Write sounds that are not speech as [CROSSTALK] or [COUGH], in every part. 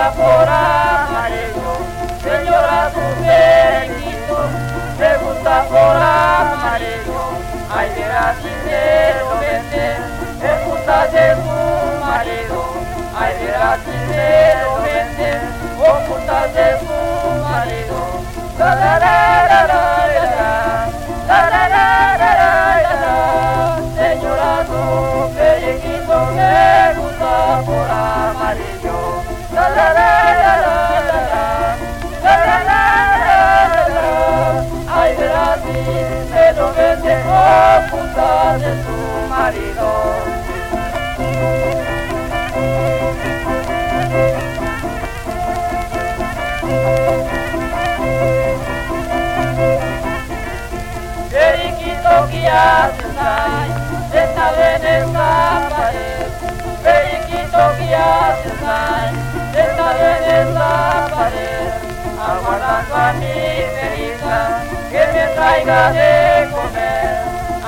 llora por amarillo, se llora tu pequeñito, se gusta por amarillo, ay verás si te lo vende, te gusta de tu marido, ay verás si te lo vende, ocultas de tu marido, la la la la la. boda de su marido. Periquito que haces ay, déjale en esta pared. Periquito que haces ay, déjale en esta pared. Aguardando a mi perita que me traiga de comer.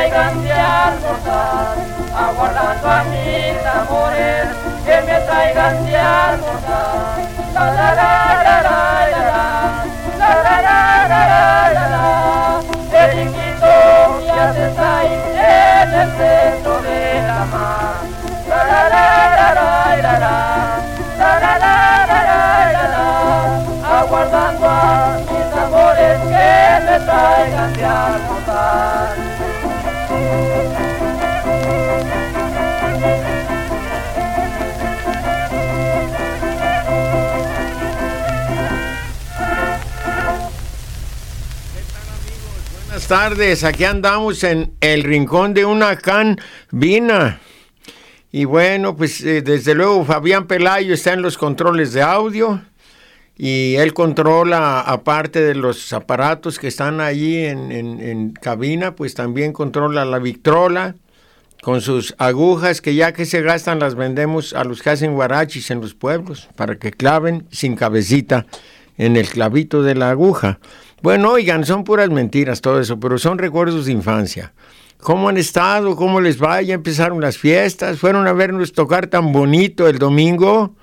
traigan de aguardando a mis amores, que me traigan de almorzar. La la la la la la la la el chiquito ya se está ahí en el centro de la mar. La la la la la la la la la la la la aguardando a mis amores que me traigan de almorzar. Buenas tardes, aquí andamos en el rincón de una canvina. Y bueno, pues eh, desde luego Fabián Pelayo está en los controles de audio y él controla, aparte de los aparatos que están allí en, en, cabina, pues también controla la Victrola con sus agujas que ya que se gastan las vendemos a los que hacen guarachis en los pueblos para que claven sin cabecita en el clavito de la aguja. Bueno, oigan, son puras mentiras todo eso, pero son recuerdos de infancia. ¿Cómo han estado? ¿Cómo les va? Ya empezaron las fiestas. Fueron a vernos tocar tan bonito el domingo.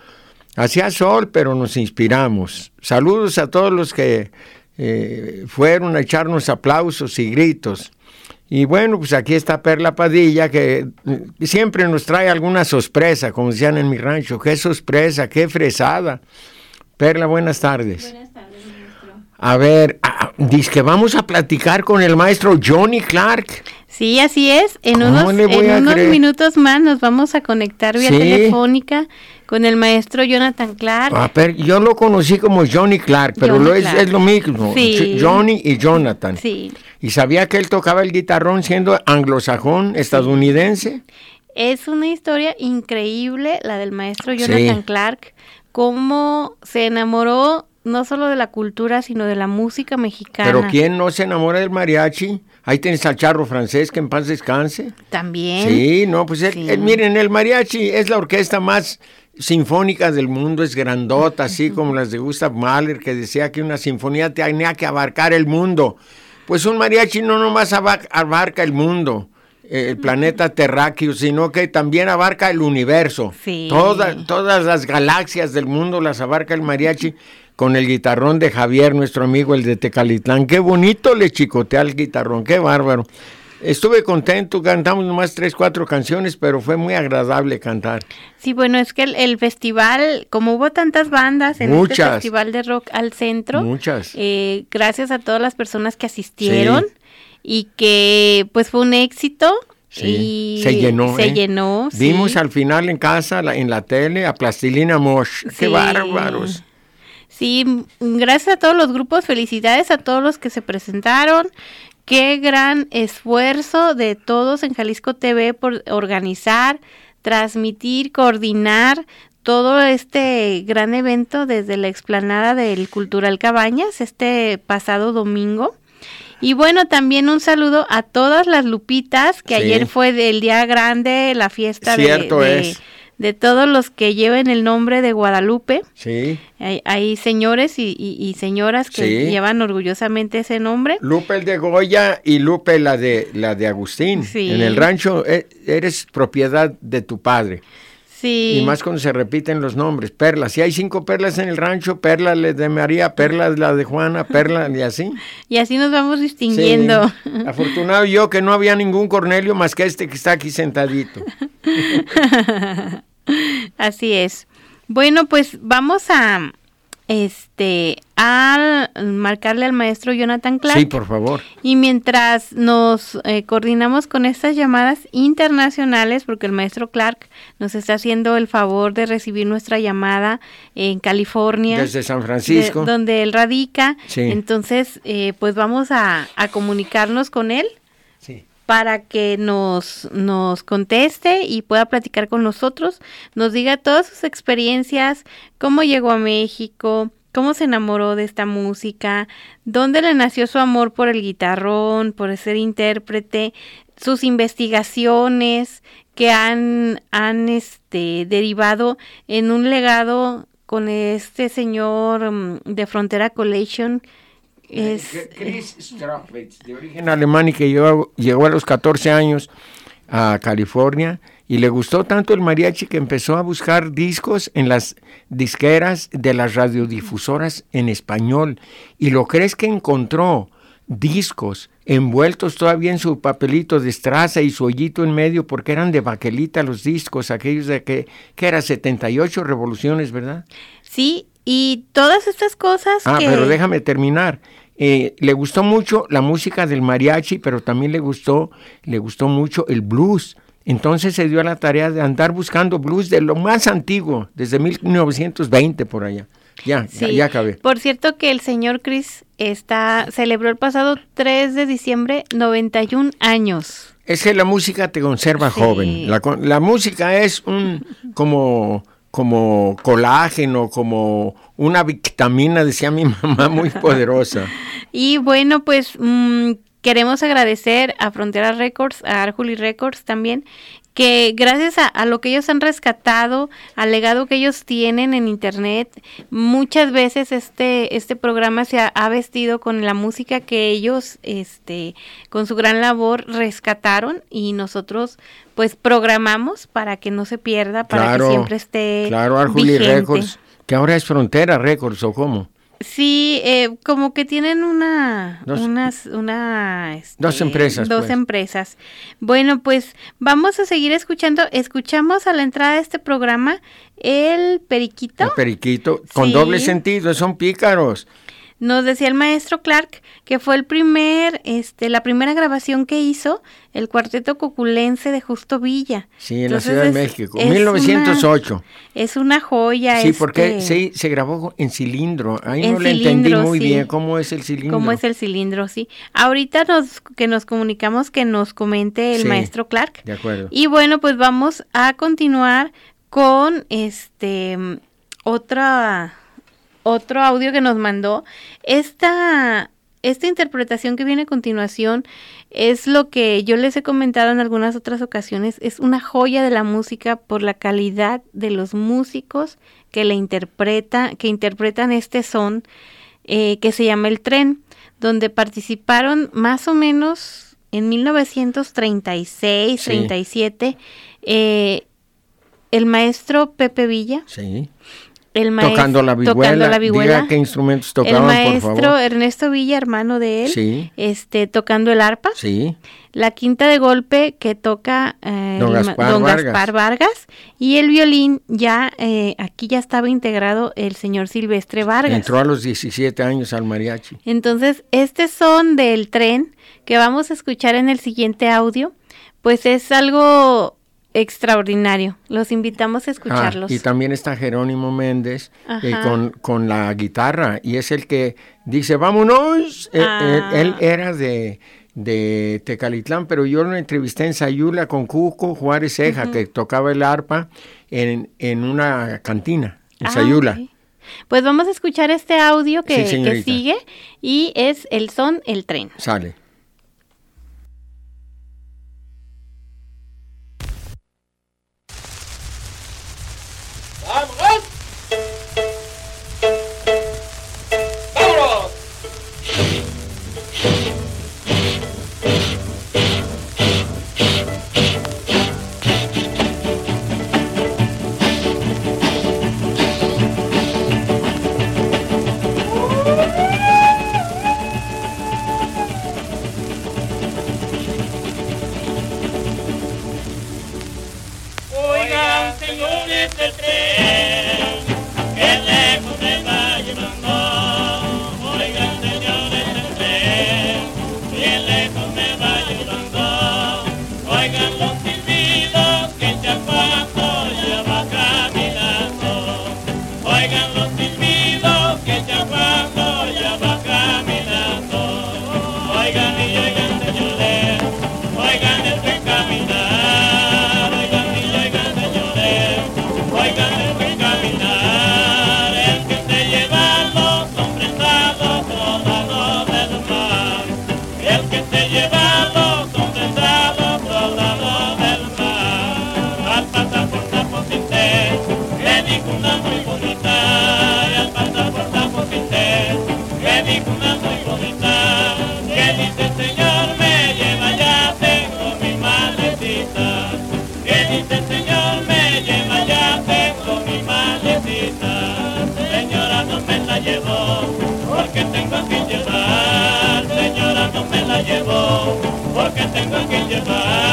Hacía sol, pero nos inspiramos. Saludos a todos los que eh, fueron a echarnos aplausos y gritos. Y bueno, pues aquí está Perla Padilla, que mm, siempre nos trae alguna sorpresa, como decían en mi rancho. Qué sorpresa, qué fresada. Perla, buenas tardes. Buenas tardes, maestro. A ver, ah, dice que vamos a platicar con el maestro Johnny Clark. Sí, así es. En unos, minutos más nos vamos a conectar vía telefónica con el maestro Jonathan Clark. Ver, yo lo conocí como Johnny Clark, pero lo es, es, lo mismo. Johnny y Jonathan. Sí. ¿Y sabía que él tocaba el guitarrón siendo anglosajón, estadounidense? Es una historia increíble la del maestro Jonathan Clark, cómo se enamoró no solo de la cultura, sino de la música mexicana. Pero ¿quién no se enamora del mariachi? Ahí tienes al charro francés, que en paz descanse. También. Sí, no, pues miren, el mariachi es la orquesta más sinfónica del mundo, es grandota, así como las de Gustav Mahler, que decía que una sinfonía tenía que abarcar el mundo. Pues un mariachi no nomás abarca el mundo, eh, el planeta terráqueo, sino que también abarca el universo. Sí. todas las galaxias del mundo las abarca el mariachi con el guitarrón de Javier, nuestro amigo el de Tecalitlán. Qué bonito le chicotea el guitarrón, qué bárbaro. Estuve contento, cantamos nomás tres, cuatro canciones, pero fue muy agradable cantar. Sí, bueno, es que el, festival, como hubo tantas bandas en este festival de rock al centro, muchas. Eh, gracias a todas las personas que asistieron y que pues fue un éxito. Sí, se llenó. Se ¿eh? llenó. Vimos al final en casa, en la tele, a Plastilina Mosh. ¡Qué bárbaros! Sí, gracias a todos los grupos, felicidades a todos los que se presentaron. Qué gran esfuerzo de todos en Jalisco TV por organizar, transmitir, coordinar todo este gran evento desde la explanada del Cultural Cabañas este pasado domingo. Y bueno, también un saludo a todas las lupitas, que ayer fue el día grande, la fiesta Cierto de, es de todos los que lleven el nombre de Guadalupe. Sí. Hay, señores y, señoras que llevan orgullosamente ese nombre. Lupe el de Goya y Lupe la de, la de Agustín. Sí. En el rancho eh, eres propiedad de tu padre. Sí. Y más cuando se repiten los nombres. Perla. Si hay cinco perlas en el rancho, Perla de María, Perla la de Juana, Perla y así. [LAUGHS] Y así nos vamos distinguiendo. [LAUGHS] Afortunado yo que no había ningún Cornelio más que este que está aquí sentadito. [LAUGHS] [LAUGHS] Así es. Bueno, pues vamos a este a marcarle al maestro Jonathan Clark. Sí, por favor. Y mientras nos eh, coordinamos con estas llamadas internacionales, porque el maestro Clark nos está haciendo el favor de recibir nuestra llamada en California. Desde San Francisco. donde él radica. Entonces, eh, pues vamos a, a comunicarnos con él para que nos, nos conteste y pueda platicar con nosotros, nos diga todas sus experiencias, cómo llegó a México, cómo se enamoró de esta música, dónde le nació su amor por el guitarrón, por ser intérprete, sus investigaciones que han, han este, derivado en un legado con este señor mm, de Frontera Collection es, Chris de origen alemán y que llegó, llegó a los 14 años a California y le gustó tanto el mariachi que empezó a buscar discos en las disqueras de las radiodifusoras en español. ¿Y lo crees que encontró? Discos envueltos todavía en su papelito de estraza y su hoyito en medio porque eran de baquelita los discos, aquellos de que, que era 78 revoluciones, ¿verdad? Sí, y todas estas cosas. Ah, pero déjame terminar. Eh, le gustó mucho la música del mariachi, pero también le gustó, le gustó mucho el blues. Entonces se dio a la tarea de andar buscando blues de lo más antiguo, desde 1920 por allá. Ya, ya, acabé. Por cierto que el señor Chris está, celebró el pasado 3 de diciembre 91 años. Es que la música te conserva joven. La, la música es un como como colágeno, como una vitamina, decía mi [LAUGHS] mamá, muy poderosa. y bueno, pues mm, queremos agradecer a Frontera Records, a Arjuli Records también, que gracias a, lo que ellos han rescatado, al legado que ellos tienen en internet, muchas veces este, este programa se ha, vestido con la música que ellos, este, con su gran labor, rescataron y nosotros pues programamos para que no se pierda, para que siempre esté. Claro, Arjuli Records, que ahora es Frontera Records o cómo. Sí, eh, como que tienen una, unas, una, este, dos empresas. Dos pues. empresas. Bueno, pues vamos a seguir escuchando. Escuchamos a la entrada de este programa el periquito. El periquito, con doble sentido, son pícaros. Nos decía el maestro Clark que fue el primer, este, la primera grabación que hizo el cuarteto coculense de Justo Villa. Sí, en la Ciudad de México, 1908. es una joya. Sí, porque este se, grabó en cilindro. Ahí no le entendí muy bien cómo es el cilindro. Cómo es el cilindro, sí. Ahorita nos, que nos comunicamos que nos comente el maestro Clark. De acuerdo. Y bueno, pues vamos a continuar con este otra otro audio que nos mandó. Esta, esta interpretación que viene a continuación es lo que yo les he comentado en algunas otras ocasiones. Es una joya de la música por la calidad de los músicos que la interpreta, que interpretan este son eh, que se llama El Tren, donde participaron más o menos en 1936, 37, eh, el maestro Pepe Villa. Sí tocando la vihuela. Diga qué instrumentos tocaban, El maestro Ernesto Villa, hermano de él, este, tocando el arpa. Sí. La quinta de golpe que toca eh, don, Gaspar, Vargas. Y el violín, ya eh, aquí ya estaba integrado el señor Silvestre Vargas. Entró a los 17 años al mariachi. Entonces, este son del tren que vamos a escuchar en el siguiente audio, pues es algo extraordinario. Los invitamos a escucharlos. Ah, y también está Jerónimo Méndez eh, con, con, la guitarra y es el que dice, vámonos. Eh, ah. él, era de, de Tecalitlán, pero yo lo entrevisté en Sayula con Cuco Juárez Ceja, que tocaba el arpa en, en una cantina en ah, Sayula. Pues vamos a escuchar este audio que, que sigue y es el son, el tren. Sale. goodbye.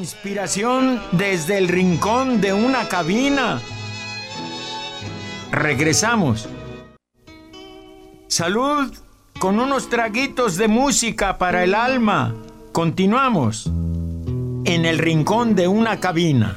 Inspiración desde el rincón de una cabina. Regresamos. Salud con unos traguitos de música para el alma. Continuamos en el rincón de una cabina.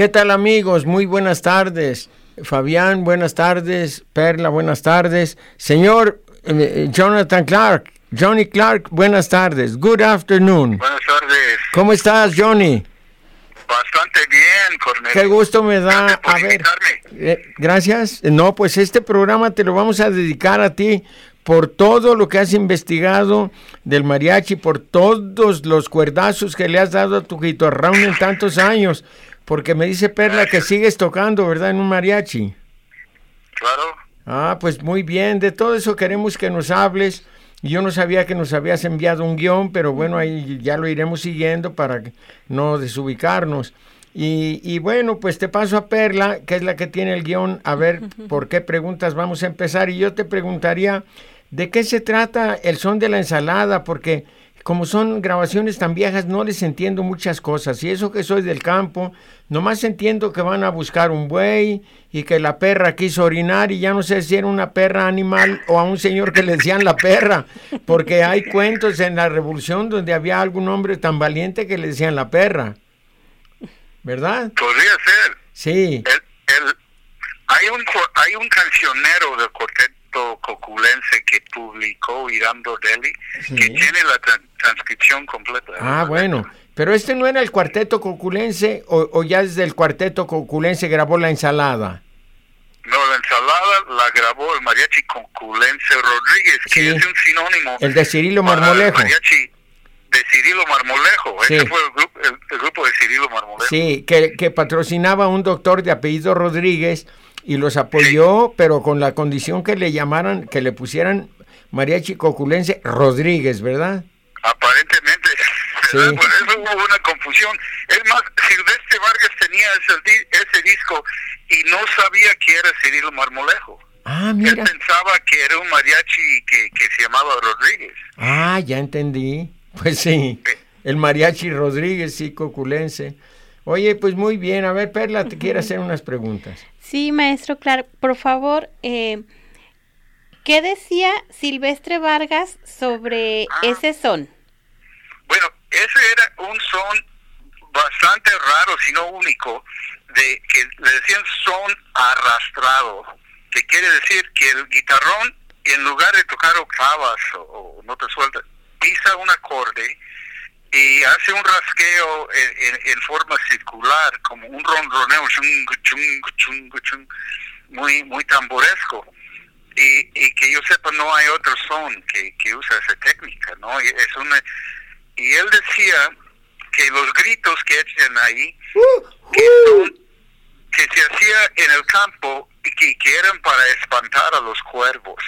¿Qué tal amigos? Muy buenas tardes. Fabián, buenas tardes. Perla, buenas tardes. Señor eh, Jonathan Clark, Johnny Clark, buenas tardes. Good afternoon. Buenas tardes. ¿Cómo estás, Johnny? Bastante bien, Cornelio. Qué gusto me da. a ver, eh, gracias. No, pues este programa te lo vamos a dedicar a ti por todo lo que has investigado del mariachi, por todos los cuerdazos que le has dado a tu guitarrón en tantos años. Porque me dice Perla que sigues tocando, ¿verdad? En un mariachi. Claro. Ah, pues muy bien. De todo eso queremos que nos hables. Yo no sabía que nos habías enviado un guion, pero bueno, ahí ya lo iremos siguiendo para no desubicarnos. Y, y, bueno, pues te paso a Perla, que es la que tiene el guion, a ver por qué preguntas vamos a empezar. Y yo te preguntaría, ¿de qué se trata el son de la ensalada? Porque como son grabaciones tan viejas, no les entiendo muchas cosas. Y eso que soy del campo, nomás entiendo que van a buscar un buey y que la perra quiso orinar y ya no sé si era una perra animal o a un señor que le decían la perra, porque hay cuentos en la revolución donde había algún hombre tan valiente que le decían la perra. ¿Verdad? Podría ser. Sí. hay, un, hay un cancionero del coculense que publicó Irando Deli, que tiene la transcripción completa. Ah, bueno. Pero este no era el cuarteto coculense o, ya desde el cuarteto coculense grabó la ensalada. No, la ensalada la grabó el mariachi Conculense Rodríguez, que es un sinónimo. El de Cirilo Marmolejo. mariachi de Cirilo Marmolejo. Ese fue el grupo, el, grupo, de Cirilo Marmolejo. Sí, que, que patrocinaba un doctor de apellido Rodríguez y los apoyó, pero con la condición que le llamaran, que le pusieran mariachi coculense Rodríguez, ¿verdad? Aparentemente. [LAUGHS] Por eso hubo una confusión. Es más, Silvestre Vargas tenía ese, ese disco y no sabía que era Cirilo Marmolejo. Ah, mira. Él pensaba que era un mariachi que, que se llamaba Rodríguez. Ah, ya entendí. Pues sí, el mariachi Rodríguez, sí, coculense. Oye, pues muy bien. A ver, Perla, te quiero hacer unas preguntas. Sí, maestro, claro. Por favor, eh, ¿qué decía Silvestre Vargas sobre ah. ese son? Bueno, ese era un son bastante raro, si no único, de que le decían son arrastrado, que quiere decir que el guitarrón, en lugar de tocar octavas o, notas sueltas, pisa un acorde y hace un rasqueo en, forma circular, como un ronroneo, muy, muy tamboresco. Y, y, que yo sepa, no hay otro son que, que usa esa técnica, ¿no? Y, es una, y él decía que los gritos que echan ahí, que, que se hacía en el campo y que, que eran para espantar a los cuervos.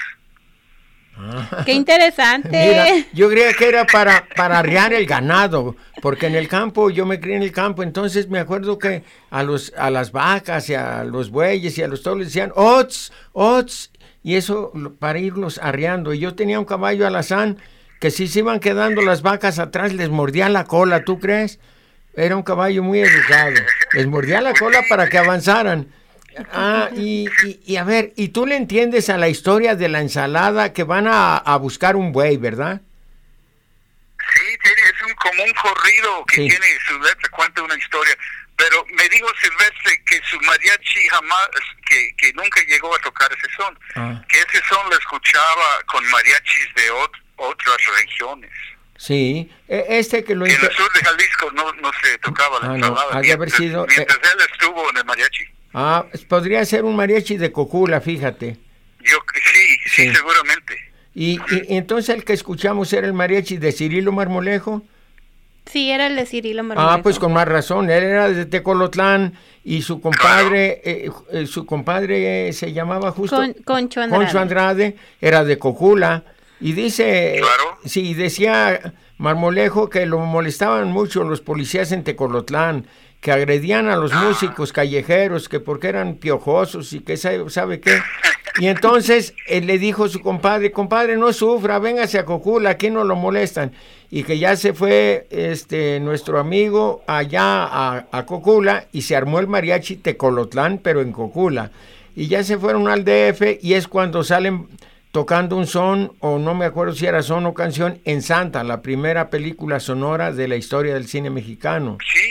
[LAUGHS] Qué interesante. yo creía que era para, para arriar el ganado, porque en el campo, yo me crié en el campo, entonces me acuerdo que a, los, a las vacas y a los bueyes y a los toros decían, ots, ots, y eso para irlos arriando. Y yo tenía un caballo alazán que si se iban quedando las vacas atrás, les mordía la cola, ¿tú crees? Era un caballo muy educado. Les mordía la cola para que avanzaran. Ah, y, y, a ver, ¿y tú le entiendes a la historia de la ensalada que van a, a buscar un buey, verdad? Sí, es un, como un corrido que tiene su letra, cuenta una historia. Pero me dijo Silvestre que su mariachi jamás, que, que nunca llegó a tocar ese son. Ah. Que ese son lo escuchaba con mariachis de otras regiones. Sí, e, este que lo... En el sur de Jalisco no, no se tocaba la ah, ensalada. mientras, haber sido, mientras él estuvo en el mariachi. Ah, podría ser un mariachi de Cocula, fíjate. Yo sí, sí, seguramente. Y, y, entonces el que escuchamos era el mariachi de Cirilo Marmolejo. Sí, era el de Cirilo Marmolejo. Ah, pues con más razón, él era de Tecolotlán y su compadre, eh, eh, su compadre eh, se llamaba justo Concho Andrade. Concho Andrade, era de Cocula y dice, claro. sí, decía Marmolejo que lo molestaban mucho los policías en Tecolotlán que agredían a los músicos callejeros, que porque eran piojosos y que sabe, sabe qué. Y entonces él le dijo a su compadre, compadre, no sufra, véngase a Cocula, aquí no lo molestan. Y que ya se fue este nuestro amigo allá a, a Cocula y se armó el mariachi Tecolotlán, pero en Cocula. Y ya se fueron al DF y es cuando salen tocando un son, o no me acuerdo si era son o canción, en Santa, la primera película sonora de la historia del cine mexicano. Sí,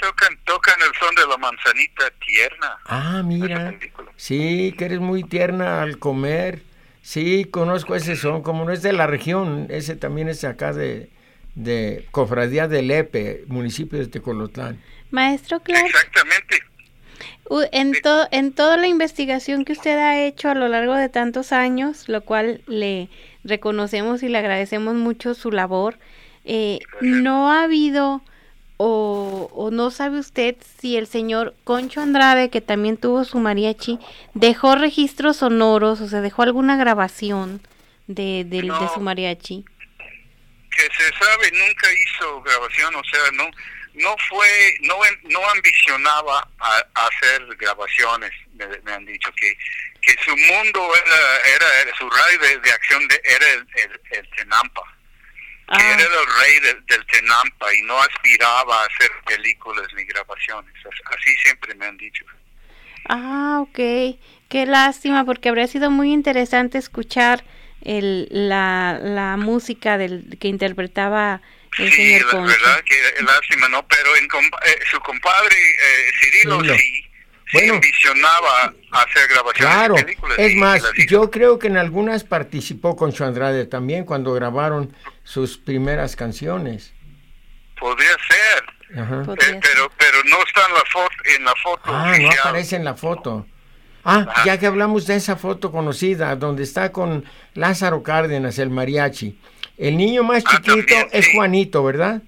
tocan, tocan el son de la manzanita tierna. Ah, mira. Sí, que eres muy tierna al comer. Sí, conozco ese son, como no es de la región, ese también es acá de, de Cofradía de Lepe, municipio de Tecolotlán. Maestro Clark. Exactamente. En, en toda la investigación que usted ha hecho a lo largo de tantos años, lo cual le reconocemos y le agradecemos mucho su labor, eh, ¿no ha habido o, o, no sabe usted si el señor Concho Andrade, que también tuvo su mariachi, dejó registros sonoros, o sea, dejó alguna grabación de, de, de su mariachi? Que se sabe, nunca hizo grabación, o sea, no no fue, no, no ambicionaba a, hacer grabaciones, me, han dicho que, que su mundo era, era, su radio de, acción de, era el, el, Tenampa, que ah. era el rey del Tenampa y no aspiraba a hacer películas ni grabaciones, así siempre me han dicho. Ah, ok, qué lástima porque habría sido muy interesante escuchar el, la, la música del que interpretaba sí, la verdad que lástima, ¿no? Pero en, eh, su compadre eh, Cirilo, sí, bueno, ambicionaba hacer grabaciones claro, de películas. Es más, yo creo que en algunas participó con su Andrade también cuando grabaron sus primeras canciones. Podría ser. Ajá. Eh, pero pero no está en la foto en la foto ah no aparece en la foto Ah, ya que hablamos de esa foto conocida, donde está con Lázaro Cárdenas, el mariachi. El niño más ah, chiquito es Juanito, ¿verdad?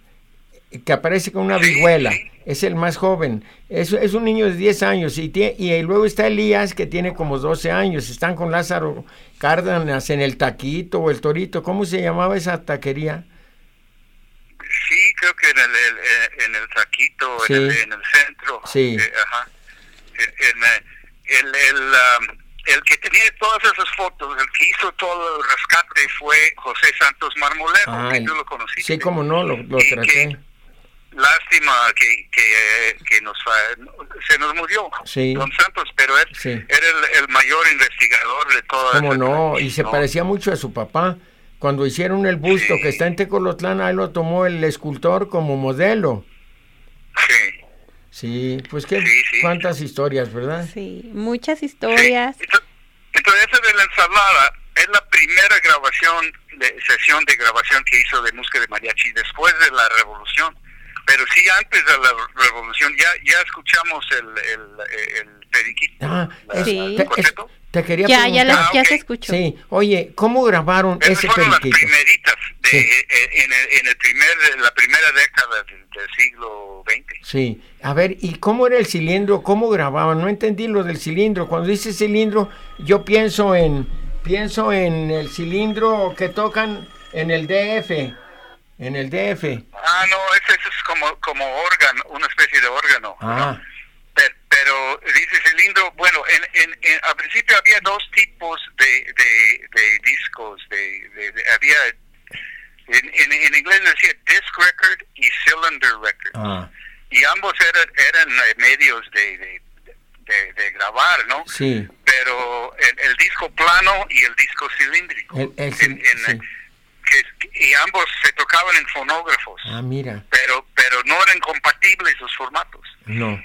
Que aparece con una vihuela. Es el más joven. Es, es un niño de 10 años. Y, y luego está Elías, que tiene como 12 años. Están con Lázaro Cárdenas en el taquito o el torito. ¿Cómo se llamaba esa taquería? Sí, creo que en el, en el taquito, en, el, centro. Sí. Eh, ajá. el, el, um, el que tenía todas esas fotos, el que hizo todo el rescate fue José Santos Marmolejo, que tú lo conociste. Sí, como no, lo, traté. Lástima que, que, nos se nos murió Don Santos, pero él era el, mayor investigador de toda Como no, y se parecía mucho a su papá. Cuando hicieron el busto que está en Tecolotlán, ahí lo tomó el escultor como modelo. Sí. Sí, pues qué, cuántas historias, ¿verdad? Sí, muchas historias. Entonces, esa de la ensalada es la primera grabación, de, sesión de grabación que hizo de música de mariachi después de la revolución. Pero sí, antes de la revolución ya ya escuchamos el, el, el periquito. Ah, sí. Te quería ya, preguntar. Ya, ya se escuchó. Sí, oye, ¿cómo grabaron ese fueron las primeritas de, eh, eh, en, el, en el primer, la primera década del, siglo XX. Sí, a ver, ¿y cómo era el cilindro? ¿Cómo grababan? No entendí lo del cilindro. Cuando dice cilindro, yo pienso en pienso en el cilindro que tocan en el DF. En el DF. Ah, no, ese, es como, como órgano, una especie de órgano. Ah pero dice cilindro, bueno, en, en, al principio había dos tipos de, de, discos, de, había, en, en, inglés decía disc record y cylinder record, ah. y ambos eran, eran medios de, de, grabar, ¿no? Sí. Pero el, disco plano y el disco cilíndrico. Y ambos se tocaban en fonógrafos. Ah, mira. Pero, pero no eran compatibles los formatos. No.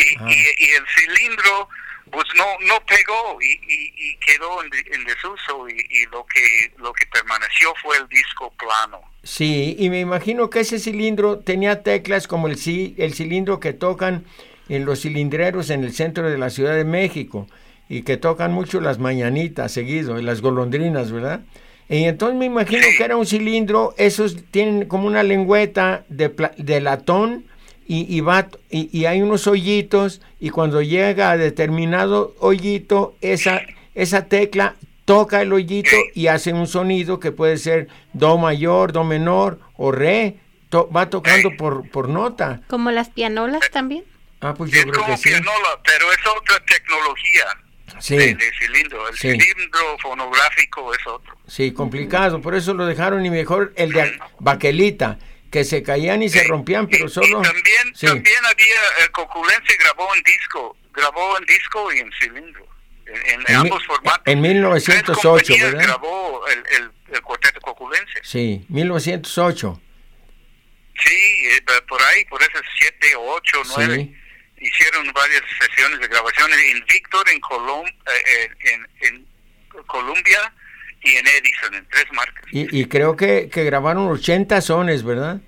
Ah. y, y, el cilindro pues no no pegó y, y, quedó en, desuso y, lo que lo que permaneció fue el disco plano sí y me imagino que ese cilindro tenía teclas como el el cilindro que tocan en los cilindreros en el centro de la Ciudad de México y que tocan mucho las mañanitas seguido y las golondrinas verdad y entonces me imagino que era un cilindro esos tienen como una lengüeta de, de latón y, y, va, y, hay unos hoyitos y cuando llega a determinado hoyito, esa, esa tecla toca el hoyito y hace un sonido que puede ser do mayor, do menor o re, va tocando por, por nota. Como las pianolas también. Ah, pues yo es creo como que pianola, pero es otra tecnología. Sí. De, cilindro. El cilindro fonográfico es otro. Sí, complicado. Por eso lo dejaron y mejor el de baquelita que se caían y se rompían, pero solo... también, también había, el Coculense grabó en disco, grabó en disco y en cilindro, en, ambos formatos. En 1908, ¿verdad? grabó el, el, el, cuarteto Coculense. Sí, 1908. Sí, eh, por ahí, por esas siete, ocho, nueve. Hicieron varias sesiones de grabaciones en Víctor, en, Colom eh, eh, en, en Colombia, y en Edison, en tres marcas. Y, creo que, que, grabaron 80 sones, ¿verdad?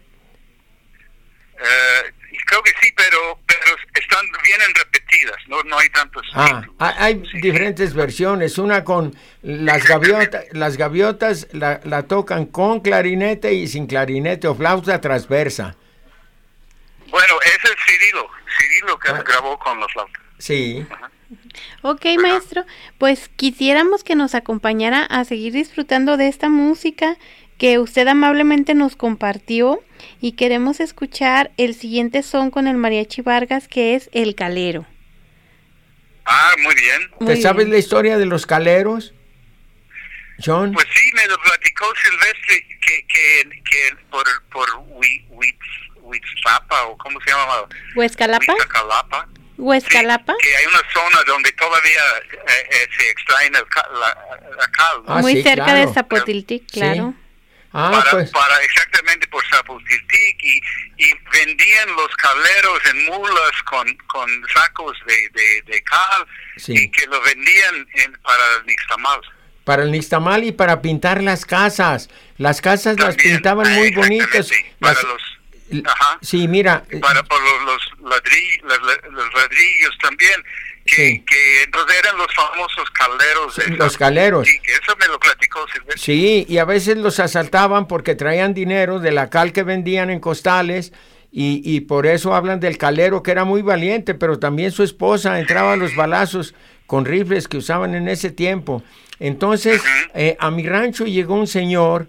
Eh, creo que sí, pero, pero están vienen repetidas, no, no hay tantos. Ah, hay diferentes versiones. Una con las gaviotas, las gaviotas la, la, tocan con clarinete y sin clarinete o flauta transversa. Bueno, ese es Cirilo, Cirilo que ah. grabó con la flauta. Sí. Ok, maestro, pues quisiéramos que nos acompañara a seguir disfrutando de esta música que usted amablemente nos compartió y queremos escuchar el siguiente son con el mariachi Vargas que es El Calero. Ah, muy bien. ¿Te sabes la historia de los caleros? John. Pues sí, me lo platicó Silvestre que, que, que por, por Huitzapa o cómo se llama? Huescalapa. Huescalapa Huescalapa. que hay una zona donde todavía eh, eh, se extrae el la, cal. Ah, Muy cerca de Zapotiltic, claro. Ah, para, pues. para, exactamente por Zapotiltic y, y, vendían los caleros en mulas con, con sacos de, de, cal y que lo vendían para el nixtamal. Para el nixtamal y para pintar las casas. Las casas las pintaban muy bonitas. Para los Sí, mira. Para por los, los, ladrillos, los, ladrillos también. Que, que entonces eran los famosos caleros. De los caleros. Sí, eso me lo platicó Silvestre. Sí, y a veces los asaltaban porque traían dinero de la cal que vendían en costales. Y, y por eso hablan del calero que era muy valiente, pero también su esposa entraba a los balazos con rifles que usaban en ese tiempo. Entonces, eh, a mi rancho llegó un señor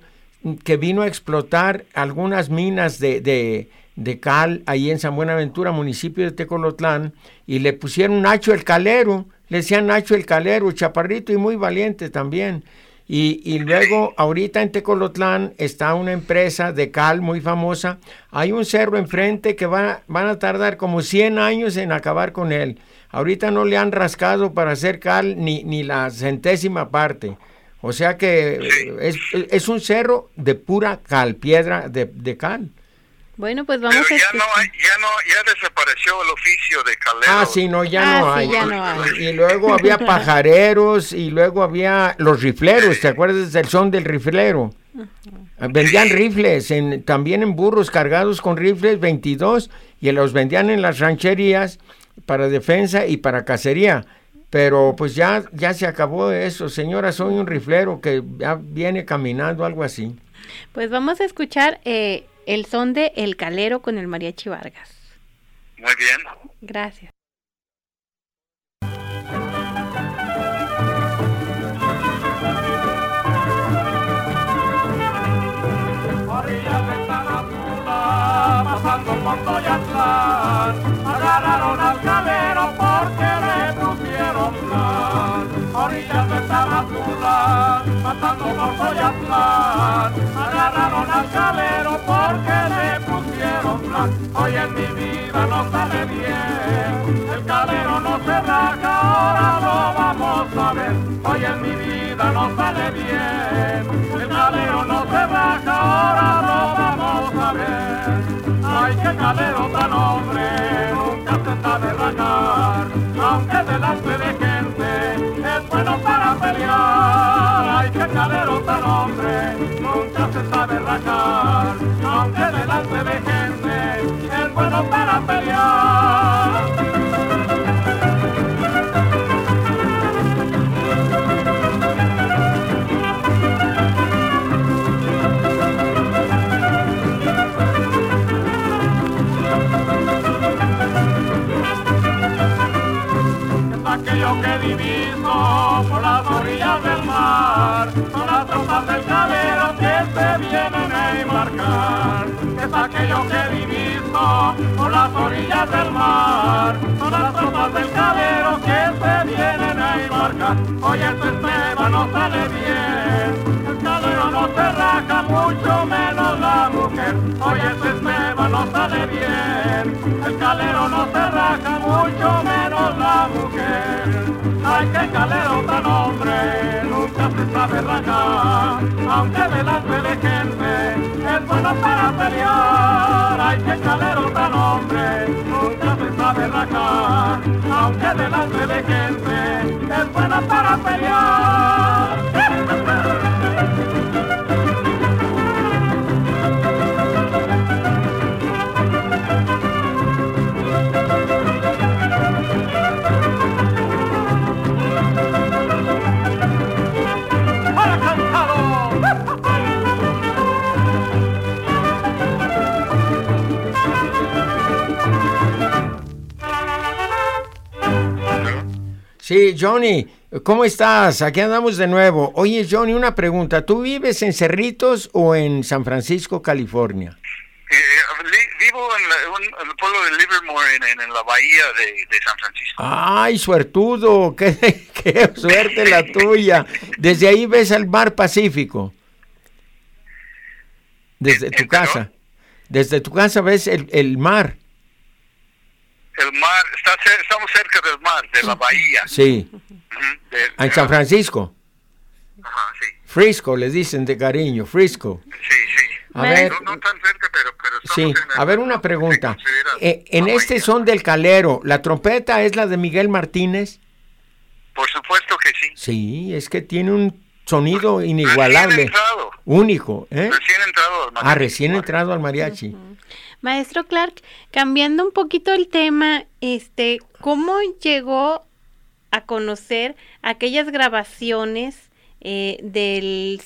que vino a explotar algunas minas de, de, de, cal ahí en San Buenaventura, municipio de Tecolotlán, y le pusieron Nacho el Calero, le decían Nacho el Calero, chaparrito y muy valiente también. Y, y, luego, ahorita en Tecolotlán está una empresa de cal muy famosa. Hay un cerro enfrente que va, van a tardar como 100 años en acabar con él. Ahorita no le han rascado para hacer cal ni, ni la centésima parte. O sea que es, es, un cerro de pura cal, piedra de, de cal. Bueno, pues vamos Pero ya no, hay, ya no, ya desapareció el oficio de calero. Ah, sí, no, ya, Ah, no, sí, hay. ya no hay. Y luego había [LAUGHS] pajareros y luego había los rifleros, ¿te acuerdas del son del riflero? Vendían rifles, en, también en burros cargados con rifles 22 y los vendían en las rancherías para defensa y para cacería. Pero pues ya, ya se acabó eso. Señora, soy un riflero que ya viene caminando, algo así. Pues vamos a escuchar eh, el son de El Calero con el Mariachi Vargas. Muy bien. Gracias. Pasando por Hoy en mi vida no sale bien, el calero no se raja, del mar, son las tropas del calero que se vienen a embarcar. Oye, este Esteban no sale bien, el calero no se raja, mucho menos la mujer. Oye, este Esteban no sale bien, el calero no se raja, mucho menos la mujer. Ay, qué calero tan hombre, nunca se sabe rajar, aunque delante de gente bueno para pelear. Ay, qué calero tan hombre, nunca se sabe rajar, aunque delante de gente es bueno para pelear. Sí, Johnny, ¿cómo estás? Aquí andamos de nuevo. Oye, Johnny, una pregunta. ¿Tú vives en Cerritos o en San Francisco, California? Eh, vivo en, la- en el pueblo de Livermore, en, la bahía de, de San Francisco. Ay, suertudo, [LAUGHS] qué, qué suerte la tuya. Desde ahí ves al mar Pacífico. Desde ¿Eh, tu eh, casa. Desde tu casa ves el, el mar. El mar, está estamos cerca del mar, de la bahía. Sí, de- en San Francisco. Ajá, sí, Frisco, les dicen de cariño, Frisco. sí, sí. A ver, No, no tan cerca, pero, pero sí, en el- a ver una pregunta. Eh, en este bahía. son del calero, ¿la trompeta es la de Miguel Martínez? Por supuesto que sí. Sí, es que tiene un sonido Recién inigualable, entrado, único. ¿eh? recién entrado. al Ah, mariachi. recién entrado al mariachi. Maestro Clark, cambiando un poquito el tema, este, ¿cómo llegó a conocer aquellas grabaciones eh, del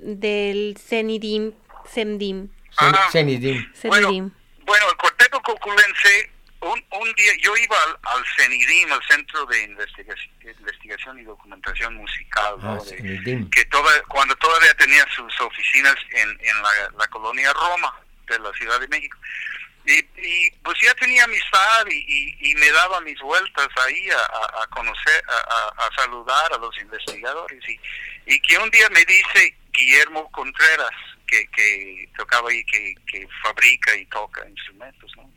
del Cenidim, Semdim. Ah, Bueno, bueno, el cuarteto coculense, un, un día yo iba al, al CENIDIM, al Centro de Investigación, y Documentación Musical, ah, que toda, cuando todavía tenía sus oficinas en, en la, la colonia Roma de la Ciudad de México. Y, pues ya tenía amistad y, y, me daba mis vueltas ahí a, a conocer, a, a, saludar a los investigadores. Y, y que un día me dice Guillermo Contreras, que, que tocaba ahí, que, que fabrica y toca instrumentos, ¿no?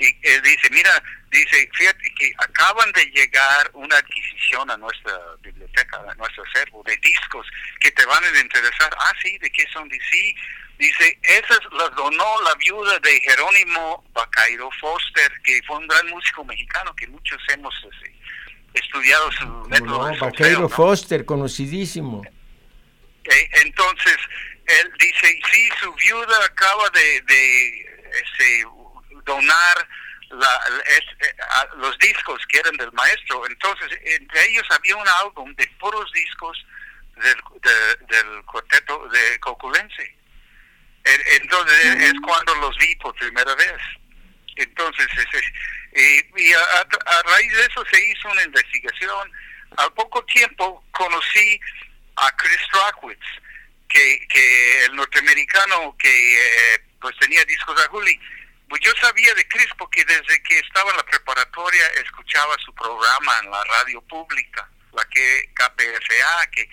Y él dice, mira, dice, fíjate que acaban de llegar una adquisición a nuestra biblioteca, a nuestro acervo de discos que te van a interesar. Ah, sí, ¿de qué son? Dice, sí, Dice, esas las donó la viuda de Jerónimo Bacairo Foster, que fue un gran músico mexicano que muchos hemos este, estudiado su método. No, Bacairo Foster, conocidísimo. Eh, entonces, él dice, sí, su viuda acaba de, de este, donar la, eh, los discos que eran del maestro. Entonces, entre ellos había un álbum de puros discos del, del cuarteto de Coculense. Entonces es cuando los vi por primera vez. Entonces, y a, raíz de eso se hizo una investigación. Al poco tiempo conocí a Chris Rockwitz, que, que el norteamericano que eh, pues tenía discos a Juli. Pues yo sabía de Chris porque desde que estaba en la preparatoria escuchaba su programa en la radio pública, la que KPFA, que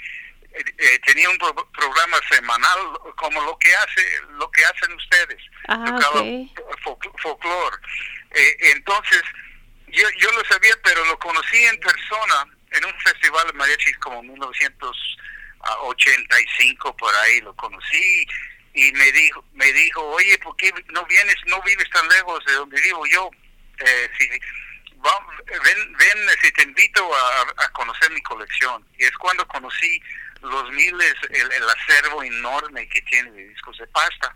eh, eh, tenía un programa semanal como lo que hace lo que hacen ustedes ah, folclore. Eh, entonces yo yo lo sabía pero lo conocí en persona en un festival de mariachi como 1985 por ahí lo conocí y me dijo me dijo oye por qué no vienes no vives tan lejos de donde vivo yo eh, si ven, ven si te invito a, a conocer mi colección y es cuando conocí los miles, el, el acervo enorme que tiene de discos de pasta.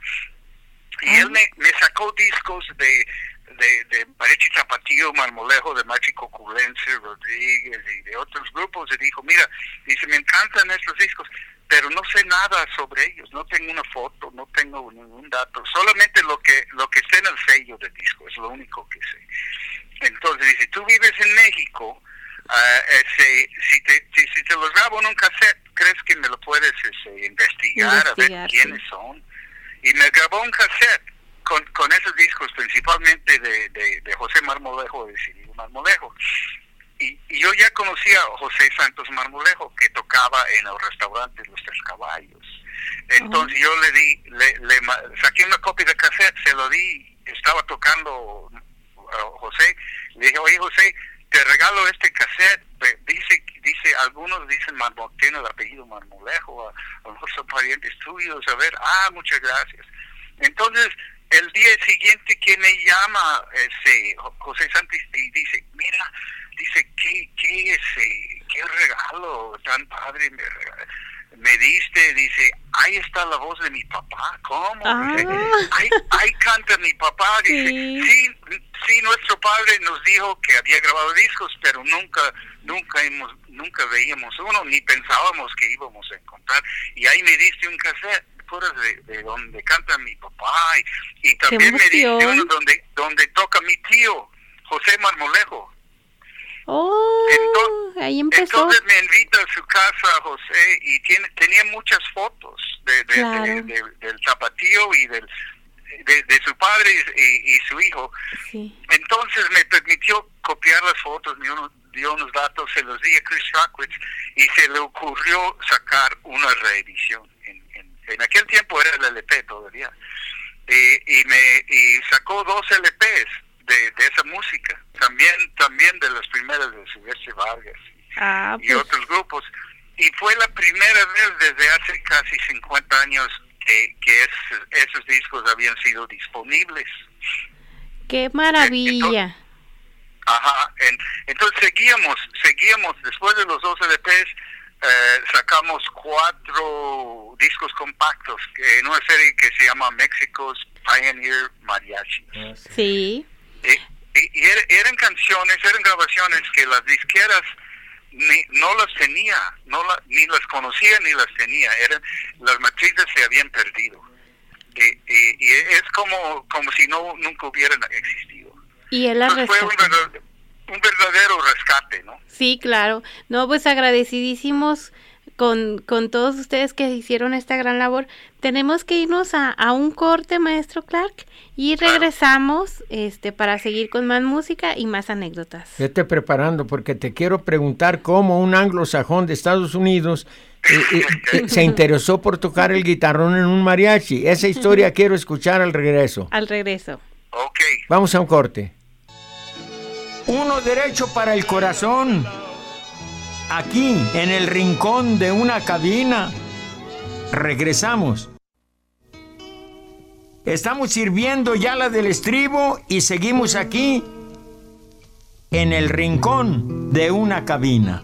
Y él me, me sacó discos de, de, de Zapatillo, Marmolejo, de Mágico Culense, Rodríguez y de otros grupos. Y dijo, mira, dice, me encantan estos discos, pero no sé nada sobre ellos. No tengo una foto, no tengo ningún dato. Solamente lo que, lo que está en el sello del disco, es lo único que sé. Entonces dice, tú vives en México, uh, si, te, si, te los grabo en un cassette, ¿crees que me lo puedes este, investigar, a ver quiénes son? Y me grabó un cassette con, con esos discos, principalmente de, de, José Marmolejo, de Cirilo Marmolejo. Y, y, yo ya conocía a José Santos Marmolejo, que tocaba en los restaurantes Los Tres Caballos. Entonces yo le di, le, le, saqué una copia de cassette, se lo di, estaba tocando José, le dije, oye José, te regalo este cassette, dice, dice, algunos dicen, tiene el apellido Marmolejo, a, lo mejor son parientes tuyos, a ver, ah, muchas gracias. Entonces, el día siguiente que me llama ese José Santos y dice, mira, dice, ¿qué, qué, ese, qué regalo tan padre me regalo? Me diste, dice, ahí está la voz de mi papá. ¿Cómo? Ah. ahí, canta mi papá. Dice, sí. sí. nuestro padre nos dijo que había grabado discos, pero nunca, nunca hemos, nunca veíamos uno, ni pensábamos que íbamos a encontrar. Y ahí me diste un cassette de, de donde canta mi papá y, también me diste uno donde, donde toca mi tío, José Marmolejo. Oh, entonces, ahí empezó. Entonces me invita a su casa, José, y tiene, tenía muchas fotos de, del zapatillo y del, de, su padre y, su hijo. Entonces me permitió copiar las fotos, me dio unos datos, se los di a Chris Rockwitz y se le ocurrió sacar una reedición. En, en, aquel tiempo era el LP todavía. Y, y, me, y sacó dos LPs de, esa música, también también de las primeras de Silvestre Vargas ah, y pues. otros grupos. Y fue la primera vez desde hace casi 50 años que, que esos discos habían sido disponibles. ¡Qué maravilla! ajá, entonces seguíamos, seguíamos, después de los dos LPs, eh, sacamos cuatro discos compactos en una serie que se llama México's Pioneer Mariachi. Sí. Y, y, er, eran canciones, eran grabaciones que las disqueras ni, no las tenía, no la, ni las conocía ni las tenía, eran, las matrices se habían perdido. Y, y, es como, como si no nunca hubieran existido. Y él fue un, un verdadero rescate, ¿no? Sí, claro. No, pues agradecidísimos con, con todos ustedes que hicieron esta gran labor. Tenemos que irnos a, a un corte, maestro Clark, y regresamos este para seguir con más música y más anécdotas. Vete preparando porque te quiero preguntar cómo un anglosajón de Estados Unidos eh, eh, se interesó por tocar el guitarrón en un mariachi. Esa historia [LAUGHS] quiero escuchar al regreso. Al regreso. Ok. Vamos a un corte. Uno derecho para el corazón aquí en el rincón de una cabina. Regresamos. Estamos sirviendo ya la del estribo y seguimos aquí en el rincón de una cabina.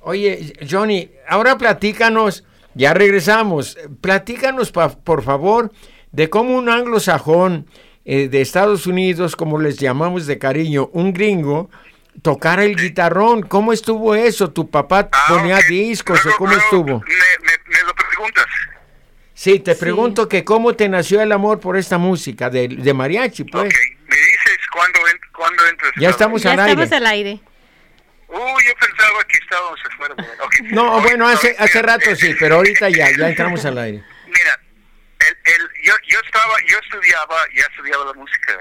Oye, Johnny, ahora platícanos, ya regresamos, platícanos por favor de cómo un anglosajón eh, de Estados Unidos, como les llamamos de cariño, un gringo, tocara el guitarrón. ¿Cómo estuvo eso? ¿Tu papá ah, ponía discos o cómo estuvo? Me, lo preguntas. Sí, te pregunto que cómo te nació el amor por esta música de, mariachi, pues. Me dices cuándo, cuándo entras. Ya estamos al aire. Estamos al aire. Uy, yo pensaba que estábamos afuera. [LAUGHS] No, bueno, hace, hace rato sí, pero ahorita ya, ya entramos al aire. Mira, el, el, yo, yo estaba, yo estudiaba, ya estudiaba la música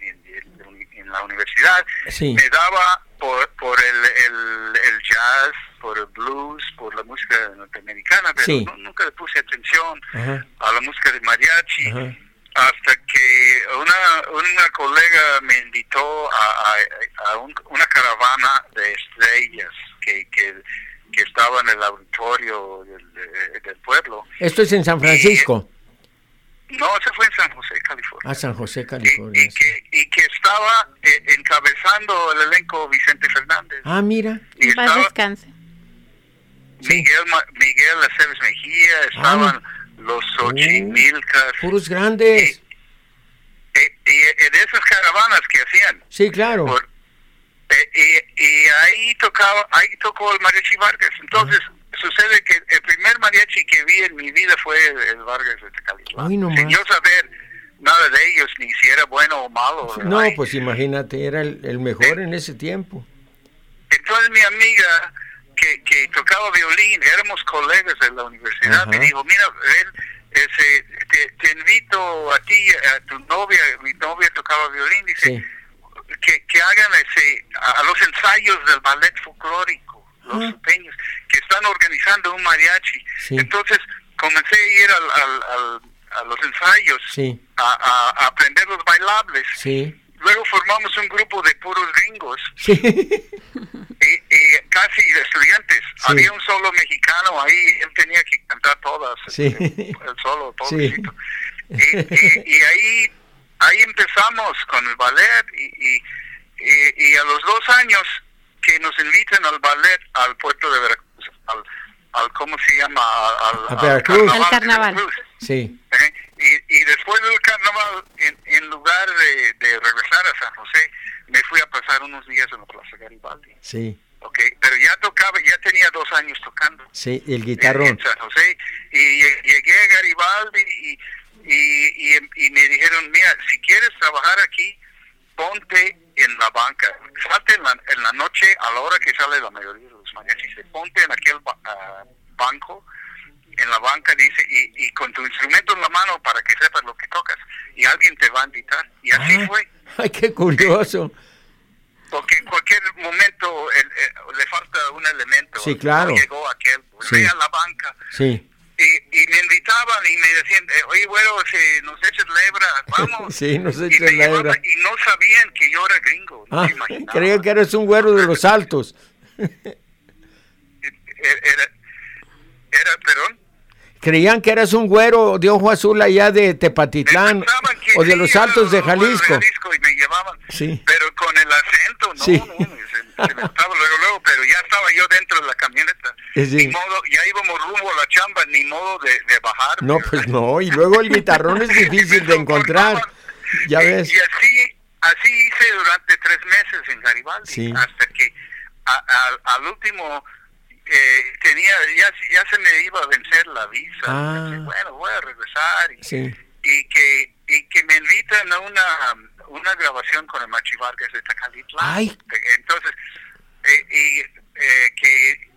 en, la universidad. Sí. Me daba por, por el, el, el jazz, por el blues, por la música norteamericana, pero nunca le puse atención a la música de mariachi. Hasta que una, una colega me invitó a, a, una caravana de estrellas que, que, que, estaba en el auditorio del, del pueblo. Esto es en San Francisco. No, se fue en San José, California. Ah, San José, California. Y, que, y que, estaba eh, encabezando el elenco Vicente Fernández. Ah, mira. Y estaba descanse. Miguel, Miguel Aceves Mejía, ah, estaban los Xochimilcas. Uh, puros grandes. Y, y, de esas caravanas que hacían. Sí, claro. Eh, y, ahí tocaba, ahí tocó el Mariachi Vargas. Entonces, sucede que el primer mariachi que vi en mi vida fue el, Vargas de Tecalitlán. Sin yo saber nada de ellos, ni si era bueno o malo. No, pues imagínate, era el, mejor en ese tiempo. Entonces mi amiga que, que tocaba violín, éramos colegas de la universidad, me dijo, mira, él, ese, te, invito a ti, a tu novia, mi novia tocaba violín, dice, que, que hagan ese, a los ensayos del ballet folclórico los peños, que están organizando un mariachi. Entonces comencé a ir al, a los ensayos, a, aprender los bailables. Luego formamos un grupo de puros gringos, y, casi estudiantes. Había un solo mexicano ahí, él tenía que cantar todas, el, solo, todo. Y, y, ahí, ahí empezamos con el ballet y, y a los dos años que nos inviten al ballet al puerto de Veracruz, al, al ¿cómo se llama? Al, Carnaval. carnaval. Sí. Y, y, después del carnaval, en, en lugar de, de, regresar a San José, me fui a pasar unos días en la Plaza Garibaldi. Sí. Okay, pero ya tocaba, ya tenía dos años tocando. Sí, el guitarrón. En, San José. Y llegué a Garibaldi y, y, y, y me dijeron, mira, si quieres trabajar aquí, ponte en la banca, salte en la, en la noche a la hora que sale la mayoría de los mariachis, se ponte en aquel uh, banco, en la banca, dice, y, y, con tu instrumento en la mano para que sepas lo que tocas, y alguien te va a invitar. Y así ah, fue. [LAUGHS] ¡Ay, qué curioso! Porque momento el, le falta un elemento. Sí, claro. llegó aquel, sí. a la banca. Sí y, y me invitaban y me decían, eh, oye, bueno, si nos echas lebra, vamos. [LAUGHS] sí, nos echas lebra. Y no sabían que yo era gringo. No ah, creían que eres un güero de los [LAUGHS] altos. era, era, perdón. Creían que eras un güero de ojo azul allá de Tepatitlán o de los altos de Jalisco. y me llevaban, sí. pero con el acento, no, sí. no, se, me estaba luego, luego, pero ya estaba yo dentro de la camioneta. Ni modo, ya íbamos rumbo a la chamba, ni modo de, de bajar. No, pues no, y luego el guitarrón es [LAUGHS] difícil de encontrar. Ya ves. Y así, así hice durante tres meses en Garibaldi, hasta que al último eh, tenía ya, ya se me iba a vencer la visa. Ah. bueno, voy a regresar y, y, que y que me invitan a una una grabación con el Machi Vargas de Tacalitlán. Entonces, eh, y eh, que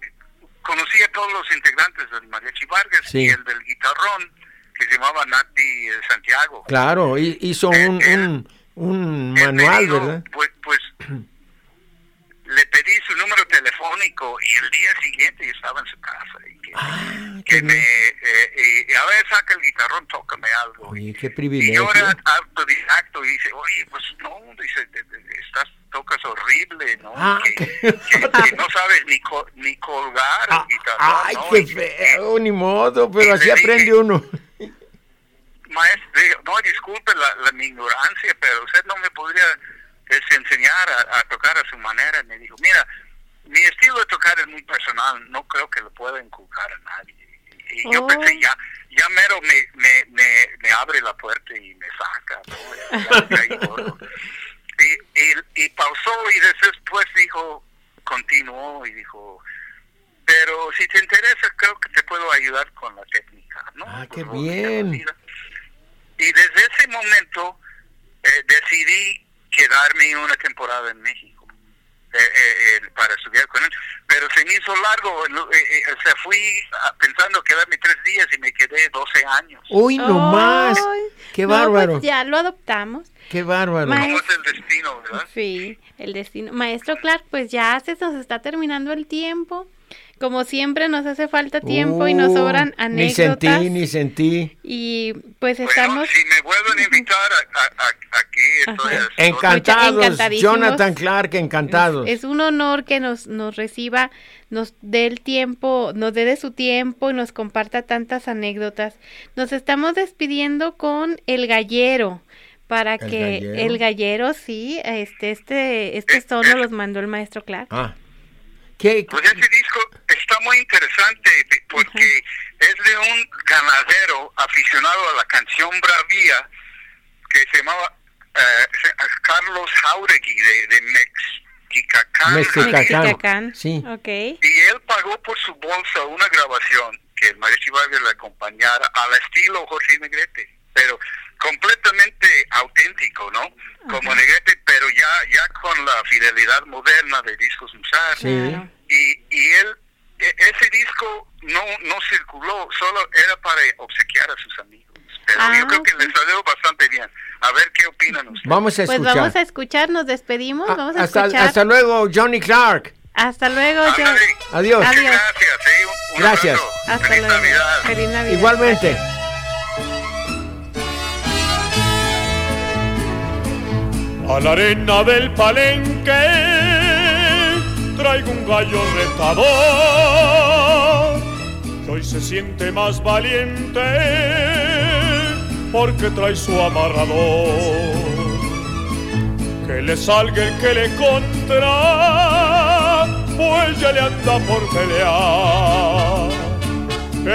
conocí a todos los integrantes del Mariachi Vargas y el del guitarrón que se llamaba Nati Santiago. Claro, hizo un, un, un manual, ¿verdad? Pues, pues [CLEARS THROAT] le pedí su número telefónico y el día siguiente yo estaba en su casa ah, que me eh, y a ver saca el guitarrón tócame algo. Oye, qué privilegio. y yo era autodidacto y dice oye pues no dice estás tocas horrible no ah, que, que, no sabes ni ni colgar el ah, guitarrón ay qué feo ni modo pero así aprende uno. Maestro no disculpe la, la mi ignorancia pero usted no me podría es enseñar a, tocar a su manera. Me dijo, mira, mi estilo de tocar es muy personal, no creo que lo pueda inculcar a nadie. Y yo pensé, oh. ya, ya mero me, me, me, me, abre la puerta y me saca. y, y, y, pausó y después dijo, continuó y dijo, pero si te interesa, creo que te puedo ayudar con la técnica. ¿no? Ah, qué bien. Y desde ese momento eh, decidí quedarme una temporada en México eh, eh, eh, para estudiar con él. Pero se me hizo largo, o sea, fui pensando quedarme tres días y me quedé 12 años. Uy, no más. Qué bárbaro. Pues ya lo adoptamos. Qué bárbaro. es el destino, verdad? Sí, el destino. Maestro Clark, pues ya se nos está terminando el tiempo. Como siempre nos hace falta tiempo y nos uh, sobran anécdotas. Ni sentí, ni sentí. Y pues estamos... si me vuelven a invitar aquí, estoy... Encantados, Jonathan Clark, encantados. Es, un honor que nos, nos reciba, nos dé el tiempo, nos dé de su tiempo y nos comparta tantas anécdotas. Nos estamos despidiendo con El Gallero para que el gallero sí, este, este, este tono los mandó el maestro Clark. Ah. Pues ese disco está muy interesante porque es de un ganadero aficionado a la canción Bravía que se llamaba eh, Carlos Jauregui de, de Mexicacán. Sí. Okay. Y él pagó por su bolsa una grabación que el maestro Vargas le acompañara al estilo Jorge Negrete, pero completamente auténtico, ¿no? Como Negrete, pero ya ya con la fidelidad moderna de discos Musar. Y, y él, e, ese disco no, no circuló, solo era para obsequiar a sus amigos. Pero yo ah, creo que les salió bastante bien. A ver qué opinan ustedes. Vamos a escuchar. Pues vamos a escuchar, nos despedimos, ah, vamos a hasta, escuchar. Hasta luego, Johnny Clark. Hasta luego, Adiós. Adiós. Gracias. Gracias. Hasta Feliz luego. Navidad. Feliz Navidad. Igualmente. A la arena del palenque traigo un gallo retador hoy se siente más valiente porque trae su amarrador. Que le salga el que le contra, pues ya le anda por pelear.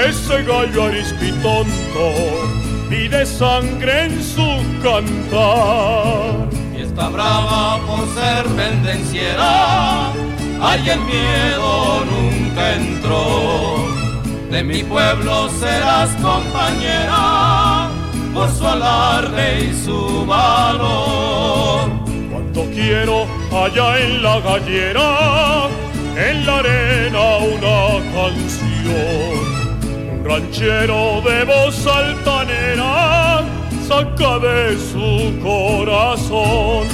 Ese gallo arisquitonto y de sangre en su cantar está brava por ser pendenciera, ay el miedo nunca entró. De mi pueblo serás compañera, por su alarde y su valor. Cuando quiero allá en la gallera, en la arena una canción, un ranchero de voz altanera saca de su corazón.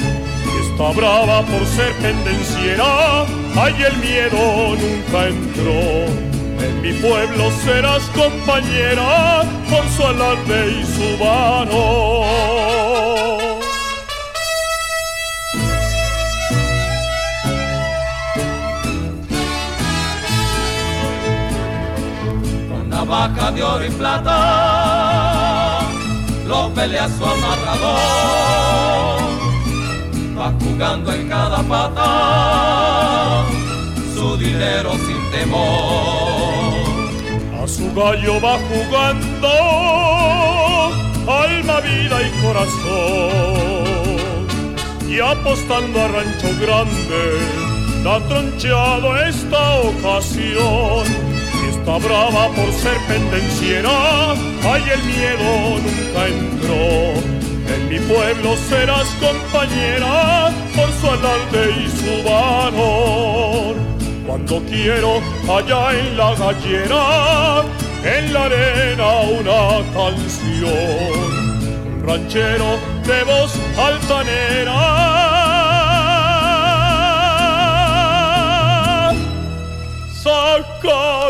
Está brava por ser pendenciera, ay el miedo nunca entró. En mi pueblo serás compañera por su alarde y su valor. Con de oro y plata lo pelea su amarrador. Va jugando en cada pata su dinero sin temor. A su gallo va jugando alma, vida y corazón. Y apostando a Rancho Grande, da troncheado esta ocasión está brava por ser pendenciera, ay el miedo nunca entró. En mi pueblo serás compañera por su alarde y su valor. Cuando quiero allá en la gallera, en la arena una canción. Ranchero de voz altanera